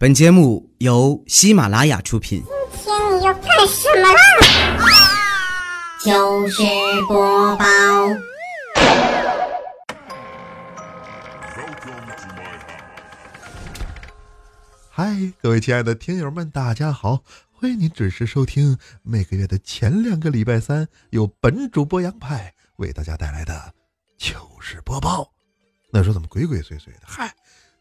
本节目由喜马拉雅出品。今天你要干什么啦？糗事播报。嗨，各位亲爱的听友们，大家好！欢迎您准时收听每个月的前两个礼拜三，由本主播杨派为大家带来的糗事播报。那时候怎么鬼鬼祟祟的？嗨，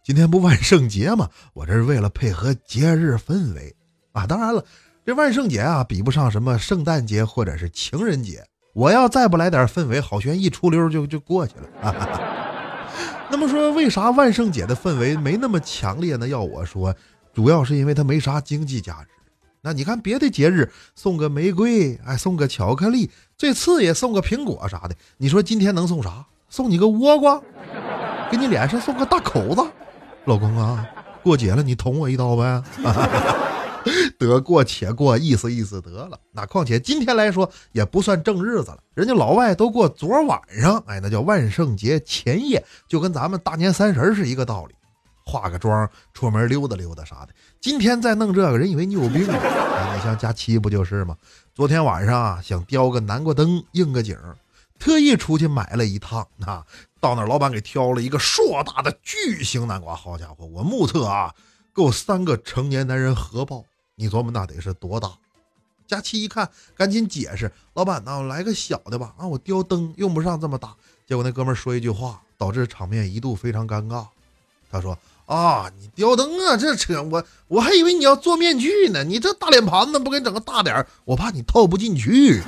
今天不万圣节吗？我这是为了配合节日氛围啊！当然了，这万圣节啊，比不上什么圣诞节或者是情人节。我要再不来点氛围，好悬一出溜就就过去了。那么说，为啥万圣节的氛围没那么强烈呢？要我说，主要是因为它没啥经济价值。那你看别的节日送个玫瑰，哎，送个巧克力，最次也送个苹果啥的。你说今天能送啥？送你个倭瓜，给你脸上送个大口子。老公啊，过节了，你捅我一刀呗。得过且过，意思意思得了。那况且今天来说也不算正日子了，人家老外都过昨晚上，哎，那叫万圣节前夜，就跟咱们大年三十是一个道理。化个妆出门溜达溜达啥的。今天再弄这个人以为你有病啊！你像佳期不就是吗？昨天晚上啊，想雕个南瓜灯应个景，特意出去买了一趟啊，到那老板给挑了一个硕大的巨型南瓜，好家伙，我目测啊，够三个成年男人合抱。你琢磨那得是多大？佳期一看，赶紧解释：“老板呐，来个小的吧，啊，我雕灯用不上这么大。”结果那哥们说一句话，导致场面一度非常尴尬。他说。啊，你吊灯啊，这扯我 我还以为你要做面具呢。你这大脸盘子不给你整个大点儿，我怕你套不进去。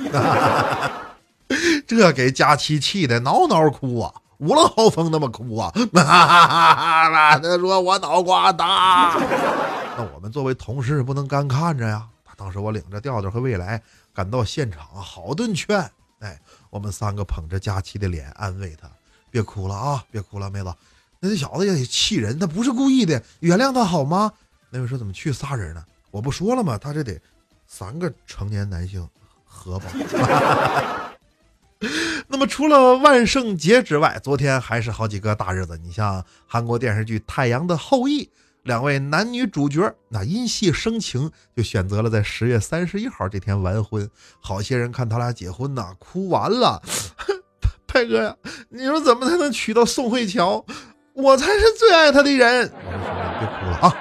这给佳琪气的挠挠哭啊，五了豪风那么哭啊。他说我脑瓜大。那我们作为同事不能干看着呀。当时我领着调调和未来赶到现场，好顿劝。哎，我们三个捧着佳琪的脸安慰他，别哭了啊，别哭了，妹子。那这小子也得气人，他不是故意的，原谅他好吗？那位说怎么去仨人呢？我不说了吗？他这得三个成年男性合抱。那么除了万圣节之外，昨天还是好几个大日子。你像韩国电视剧《太阳的后裔》，两位男女主角那因戏生情，就选择了在十月三十一号这天完婚。好些人看他俩结婚呐，哭完了。派哥呀，你说怎么才能娶到宋慧乔？我才是最爱她的人。我说兄弟，别哭了啊，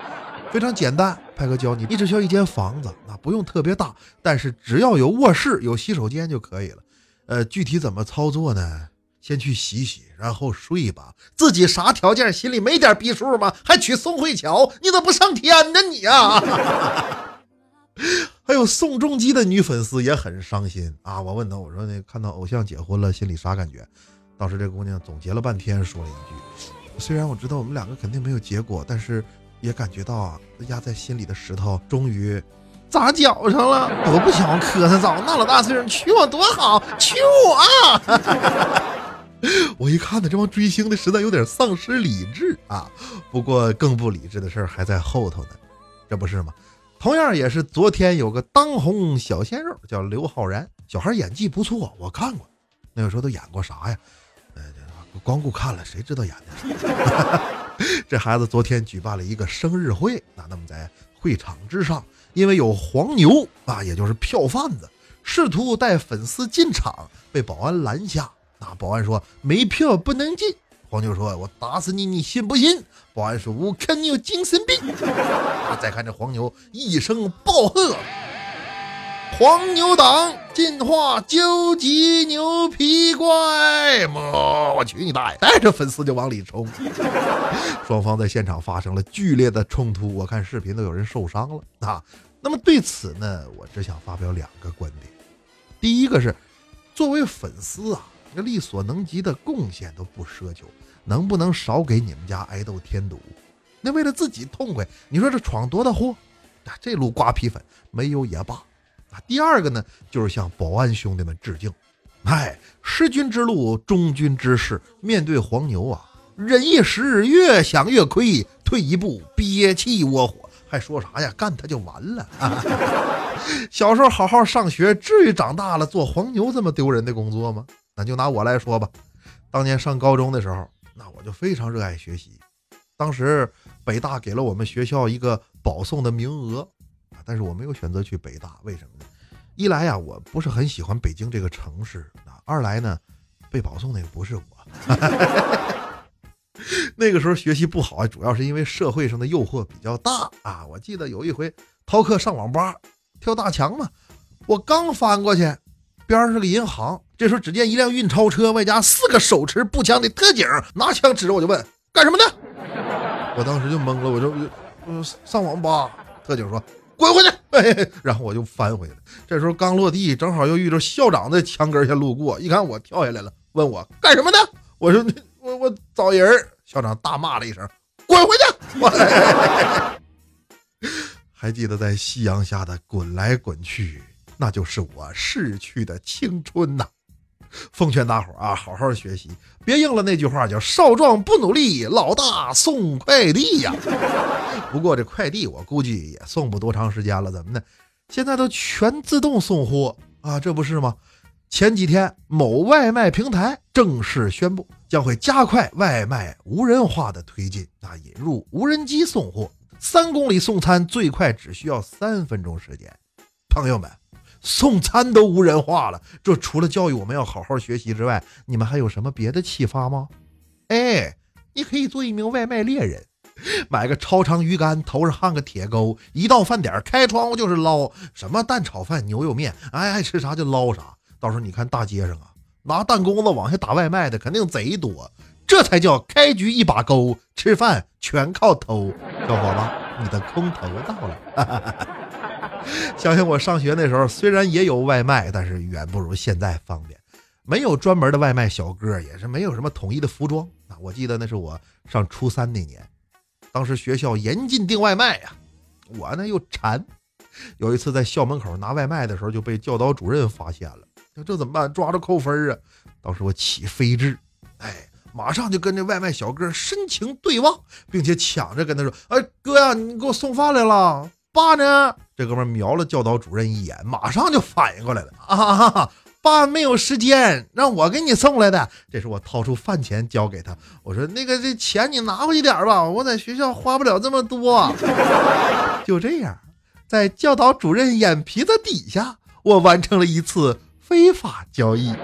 非常简单，派哥教你，你只需要一间房子，那不用特别大，但是只要有卧室、有洗手间就可以了。呃，具体怎么操作呢？先去洗洗，然后睡吧。自己啥条件，心里没点逼数吗？还娶宋慧乔，你咋不上天呢你啊？还有宋仲基的女粉丝也很伤心啊。我问他，我说那看到偶像结婚了，心里啥感觉？当时这姑娘总结了半天，说了一句。虽然我知道我们两个肯定没有结果，但是也感觉到啊，压在心里的石头终于砸脚上了。我不想磕他，早那老大岁数娶我多好，娶我！我一看呢，这帮追星的实在有点丧失理智啊。不过更不理智的事儿还在后头呢，这不是吗？同样也是昨天有个当红小鲜肉叫刘昊然，小孩演技不错，我看过。那个时候都演过啥呀？呃光顾看了，谁知道演的？这孩子昨天举办了一个生日会，那那么在会场之上，因为有黄牛啊，也就是票贩子，试图带粉丝进场，被保安拦下。那保安说没票不能进。黄牛说：“我打死你，你信不信？”保安说：“我看你有精神病。”再看这黄牛一声暴喝。黄牛党进化究极牛皮怪，么？我去你大爷！带着粉丝就往里冲，双方在现场发生了剧烈的冲突，我看视频都有人受伤了啊。那么对此呢，我只想发表两个观点。第一个是，作为粉丝啊，这力所能及的贡献都不奢求，能不能少给你们家爱豆添堵？那为了自己痛快，你说这闯多大祸？这路瓜皮粉没有也罢。啊，第二个呢，就是向保安兄弟们致敬。哎，失君之路，忠君之事。面对黄牛啊，忍一时，越想越亏，退一步，憋气窝火，还说啥呀？干他就完了。小时候好好上学，至于长大了做黄牛这么丢人的工作吗？那就拿我来说吧，当年上高中的时候，那我就非常热爱学习。当时北大给了我们学校一个保送的名额，但是我没有选择去北大，为什么呢？一来呀，我不是很喜欢北京这个城市啊；二来呢，被保送那个不是我。那个时候学习不好，主要是因为社会上的诱惑比较大啊。我记得有一回逃课上网吧跳大墙嘛，我刚翻过去，边上是个银行。这时候只见一辆运钞车，外加四个手持步枪的特警，拿枪指着我就问：“干什么呢？” 我当时就懵了，我就嗯上网吧。特警说：“滚回去！” 然后我就翻回来。这时候刚落地，正好又遇着校长在墙根下路过，一看我跳下来了，问我干什么呢？我说：“我我找人。”校长大骂了一声：“滚回去！”我 还记得在夕阳下的滚来滚去，那就是我逝去的青春呐！奉劝大伙儿啊，好好学习，别应了那句话叫“少壮不努力，老大送快递”呀。不过这快递我估计也送不多长时间了，怎么的？现在都全自动送货啊，这不是吗？前几天某外卖平台正式宣布，将会加快外卖无人化的推进，啊，引入无人机送货，三公里送餐最快只需要三分钟时间。朋友们。送餐都无人化了，这除了教育我们要好好学习之外，你们还有什么别的启发吗？哎，你可以做一名外卖猎人，买个超长鱼竿，头上焊个铁钩，一到饭点开窗户就是捞，什么蛋炒饭、牛肉面，哎，爱吃啥就捞啥。到时候你看大街上啊，拿弹弓子往下打外卖的肯定贼多，这才叫开局一把钩，吃饭全靠偷。小伙子，你的空投到了。哈哈哈哈 想想我上学那时候，虽然也有外卖，但是远不如现在方便。没有专门的外卖小哥，也是没有什么统一的服装啊。我记得那是我上初三那年，当时学校严禁订外卖呀，我呢又馋。有一次在校门口拿外卖的时候，就被教导主任发现了。这怎么办？抓着扣分啊！当时我起飞智，哎，马上就跟这外卖小哥深情对望，并且抢着跟他说：“哎，哥呀，你给我送饭来了。”爸呢？这哥们瞄了教导主任一眼，马上就反应过来了啊！爸没有时间，让我给你送来的。这是我掏出饭钱交给他，我说那个这钱你拿回去点吧，我在学校花不了这么多。就这样，在教导主任眼皮子底下，我完成了一次非法交易。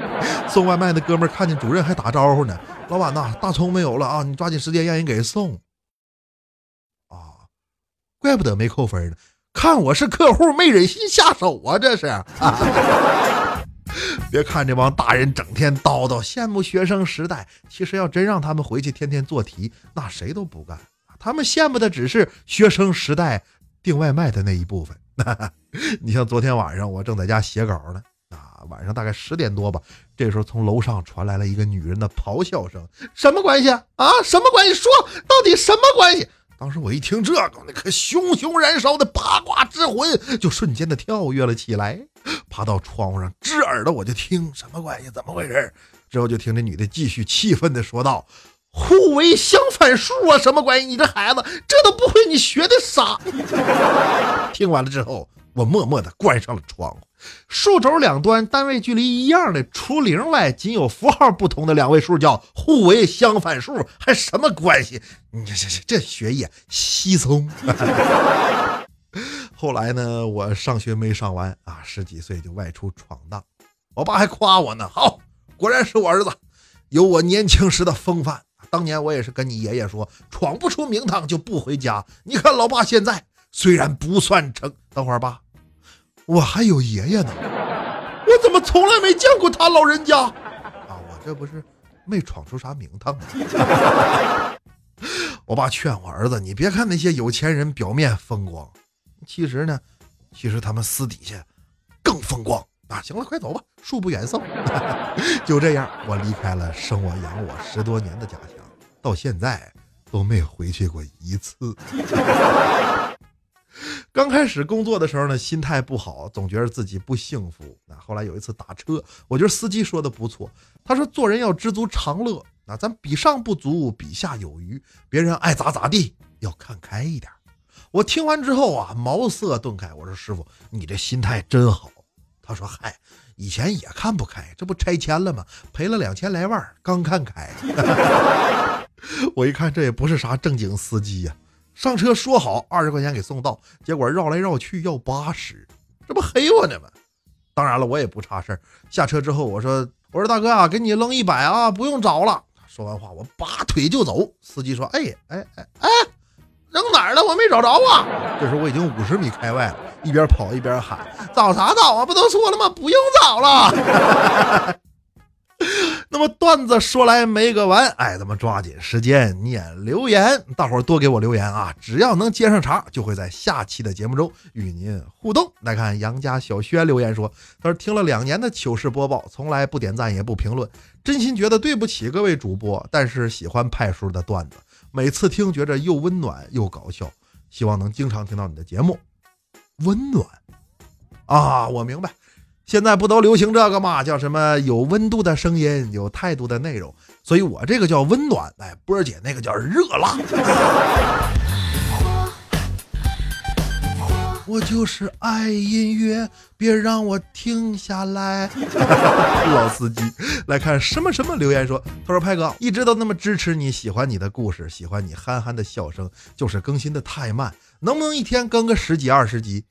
送外卖的哥们看见主任还打招呼呢：“老板呐，大葱没有了啊，你抓紧时间让人给送。”怪不得没扣分呢，看我是客户没忍心下手啊！这是，别看这帮大人整天叨叨羡慕学生时代，其实要真让他们回去天天做题，那谁都不干。他们羡慕的只是学生时代订外卖的那一部分。你像昨天晚上我正在家写稿呢，啊，晚上大概十点多吧，这时候从楼上传来了一个女人的咆哮声：“什么关系啊？啊，什么关系？说到底什么关系？”当时我一听这个，那颗熊熊燃烧的八卦之魂就瞬间的跳跃了起来，爬到窗户上支耳朵，我就听什么关系，怎么回事？之后就听这女的继续气愤的说道：“互为相反数啊，什么关系？你这孩子这都不会，你学的啥？”听完了之后，我默默的关上了窗户。数轴两端单位距离一样的，除零外仅有符号不同的两位数叫互为相反数，还什么关系？你这这这学业稀松。后来呢，我上学没上完啊，十几岁就外出闯荡，我爸还夸我呢，好，果然是我儿子，有我年轻时的风范。当年我也是跟你爷爷说，闯不出名堂就不回家。你看老爸现在虽然不算成，等会儿爸。我还有爷爷呢，我怎么从来没见过他老人家？啊，我这不是没闯出啥名堂吗？我爸劝我儿子，你别看那些有钱人表面风光，其实呢，其实他们私底下更风光啊！行了，快走吧，恕不远送。就这样，我离开了生我养我十多年的家乡，到现在都没回去过一次。刚开始工作的时候呢，心态不好，总觉得自己不幸福。那后来有一次打车，我觉得司机说的不错，他说做人要知足常乐。那咱比上不足，比下有余，别人爱咋咋地，要看开一点。我听完之后啊，茅塞顿开。我说师傅，你这心态真好。他说嗨，以前也看不开，这不拆迁了吗？赔了两千来万，刚看开。我一看这也不是啥正经司机呀。上车说好二十块钱给送到，结果绕来绕去要八十，这不黑我呢吗？当然了，我也不差事儿。下车之后我说我说大哥啊，给你扔一百啊，不用找了。说完话我拔腿就走，司机说哎哎哎哎，扔哪儿了？我没找着啊。这时候我已经五十米开外了，一边跑一边喊找啥找啊？不都说了吗？不用找了。那么段子说来没个完，哎，咱们抓紧时间念留言，大伙儿多给我留言啊！只要能接上茬，就会在下期的节目中与您互动。来看杨家小轩留言说：“他说听了两年的糗事播报，从来不点赞也不评论，真心觉得对不起各位主播，但是喜欢派叔的段子，每次听觉着又温暖又搞笑，希望能经常听到你的节目。温暖啊，我明白。”现在不都流行这个吗？叫什么有温度的声音，有态度的内容。所以我这个叫温暖，哎，波儿姐那个叫热辣。我就是爱音乐，别让我停下来。老司机来看什么什么留言说，他说派哥一直都那么支持你，喜欢你的故事，喜欢你憨憨的笑声，就是更新的太慢，能不能一天更个十几二十集？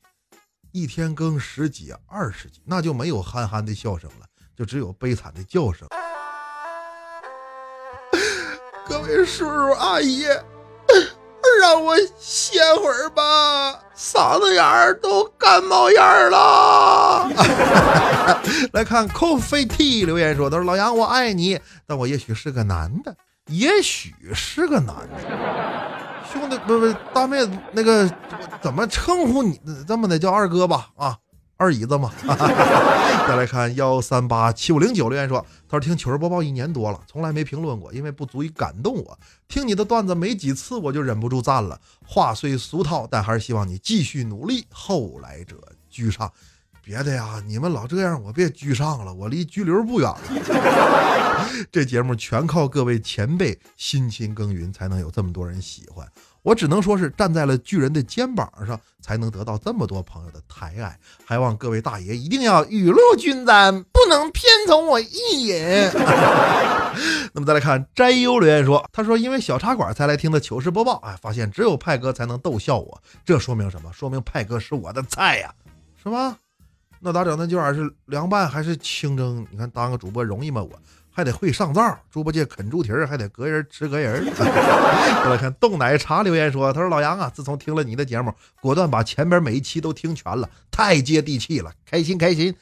一天更十几二十集，那就没有憨憨的笑声了，就只有悲惨的叫声。各位叔叔阿姨，让我歇会儿吧，嗓子眼儿都干冒烟儿了。来看 coffee tea 留言说：“他说老杨，我爱你，但我也许是个男的，也许是个男的。”兄弟，不不，大妹，那个怎么称呼你？这么的叫二哥吧？啊，二姨子嘛。再来看幺三八七五零九留言说，他说听糗事播报一年多了，从来没评论过，因为不足以感动我。听你的段子没几次，我就忍不住赞了。话虽俗套，但还是希望你继续努力。后来者居上。别的呀，你们老这样，我别居上了，我离拘留不远了。这节目全靠各位前辈辛勤耕耘，才能有这么多人喜欢。我只能说是站在了巨人的肩膀上，才能得到这么多朋友的抬爱。还望各位大爷一定要雨露均沾，不能偏从我一人。那么再来看摘优留言说，他说因为小茶馆才来听的糗事播报，哎，发现只有派哥才能逗笑我，这说明什么？说明派哥是我的菜呀，是吧？那咋整？那今晚是凉拌还是清蒸？你看当个主播容易吗？我还得会上灶，猪八戒啃猪蹄儿，还得隔人吃隔人。再来看冻奶茶留言说：“他说老杨啊，自从听了你的节目，果断把前边每一期都听全了，太接地气了，开心开心，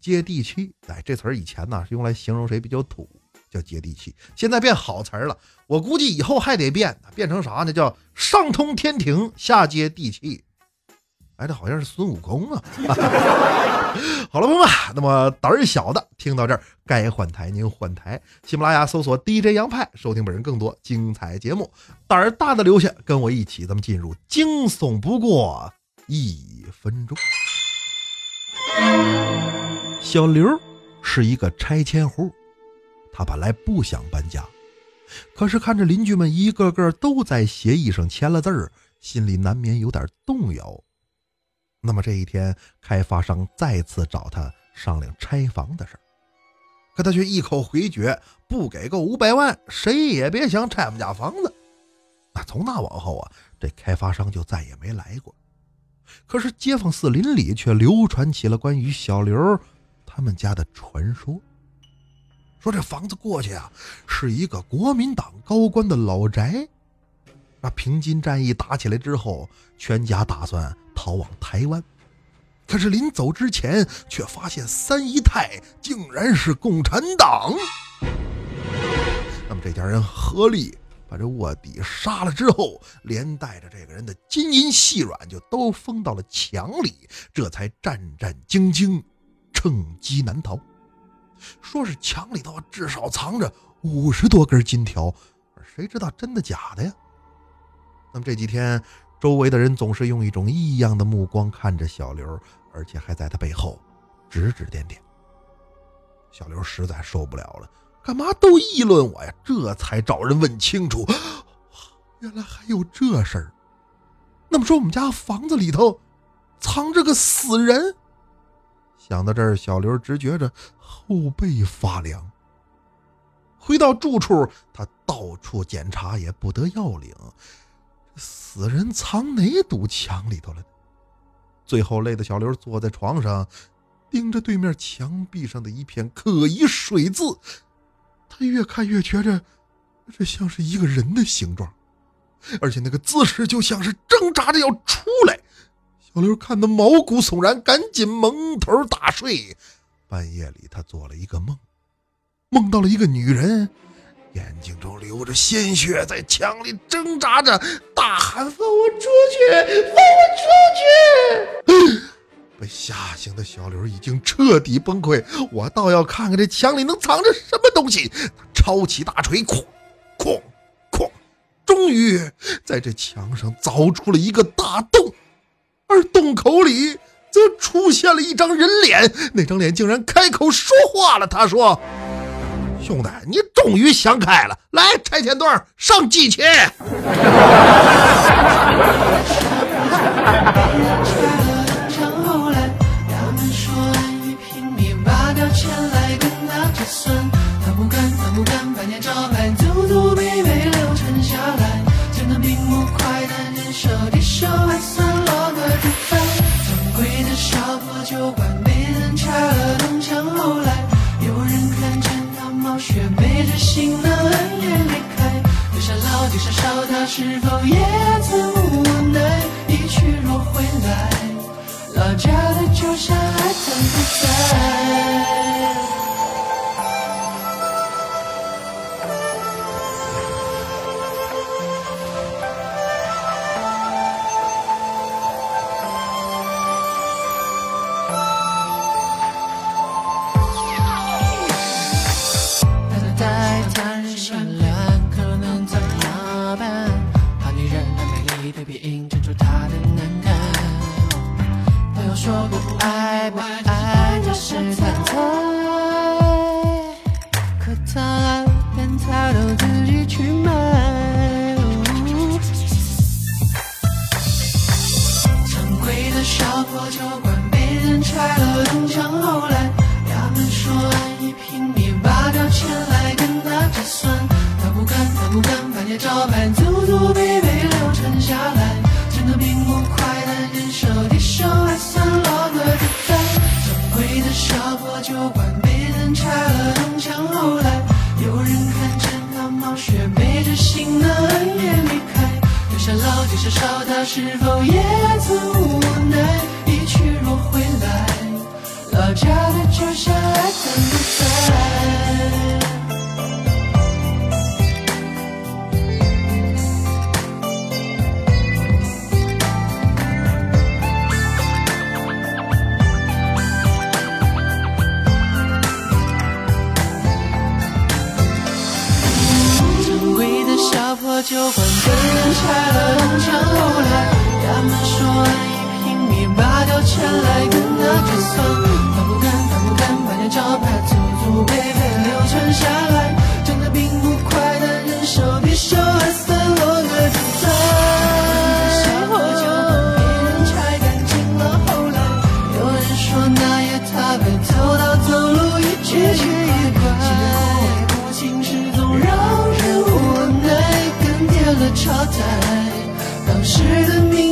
接地气。哎，这词儿以前呢是用来形容谁比较土，叫接地气，现在变好词儿了。我估计以后还得变，变成啥呢？叫上通天庭，下接地气。”哎，这好像是孙悟空啊！好了，朋友们，那么胆儿小的听到这儿，该换台您换台，喜马拉雅搜索 DJ 杨派，收听本人更多精彩节目。胆儿大的留下，跟我一起，咱们进入惊悚不过一分钟。小刘是一个拆迁户，他本来不想搬家，可是看着邻居们一个个都在协议上签了字儿，心里难免有点动摇。那么这一天，开发商再次找他商量拆房的事儿，可他却一口回绝，不给够五百万，谁也别想拆我们家房子。那从那往后啊，这开发商就再也没来过。可是街坊四邻里却流传起了关于小刘他们家的传说，说这房子过去啊，是一个国民党高官的老宅。那平津战役打起来之后，全家打算。逃往台湾，可是临走之前，却发现三姨太竟然是共产党。那么这家人合力把这卧底杀了之后，连带着这个人的金银细软就都封到了墙里，这才战战兢兢，趁机难逃。说是墙里头至少藏着五十多根金条，谁知道真的假的呀？那么这几天。周围的人总是用一种异样的目光看着小刘，而且还在他背后指指点点。小刘实在受不了了，干嘛都议论我呀？这才找人问清楚，原来还有这事儿。那么说，我们家房子里头藏着个死人。想到这儿，小刘直觉着后背发凉。回到住处，他到处检查也不得要领。死人藏哪堵墙里头了？最后累的小刘坐在床上，盯着对面墙壁上的一片可疑水渍，他越看越觉着这像是一个人的形状，而且那个姿势就像是挣扎着要出来。小刘看得毛骨悚然，赶紧蒙头大睡。半夜里，他做了一个梦，梦到了一个女人。眼睛中流着鲜血，在墙里挣扎着，大喊：“放我出去！放我出去！”被吓醒的小刘已经彻底崩溃。我倒要看看这墙里能藏着什么东西。他抄起大锤，哐哐哐，终于在这墙上凿出了一个大洞，而洞口里则出现了一张人脸。那张脸竟然开口说话了。他说。兄弟，你终于想开了，来拆迁队上机器行囊恩怨，离开留下老地小烧。他是否也曾无奈一去若回来？老家的酒香还在不在？酒被偷到，走路一瘸一拐，不清失踪让人无奈。了朝代，当时的明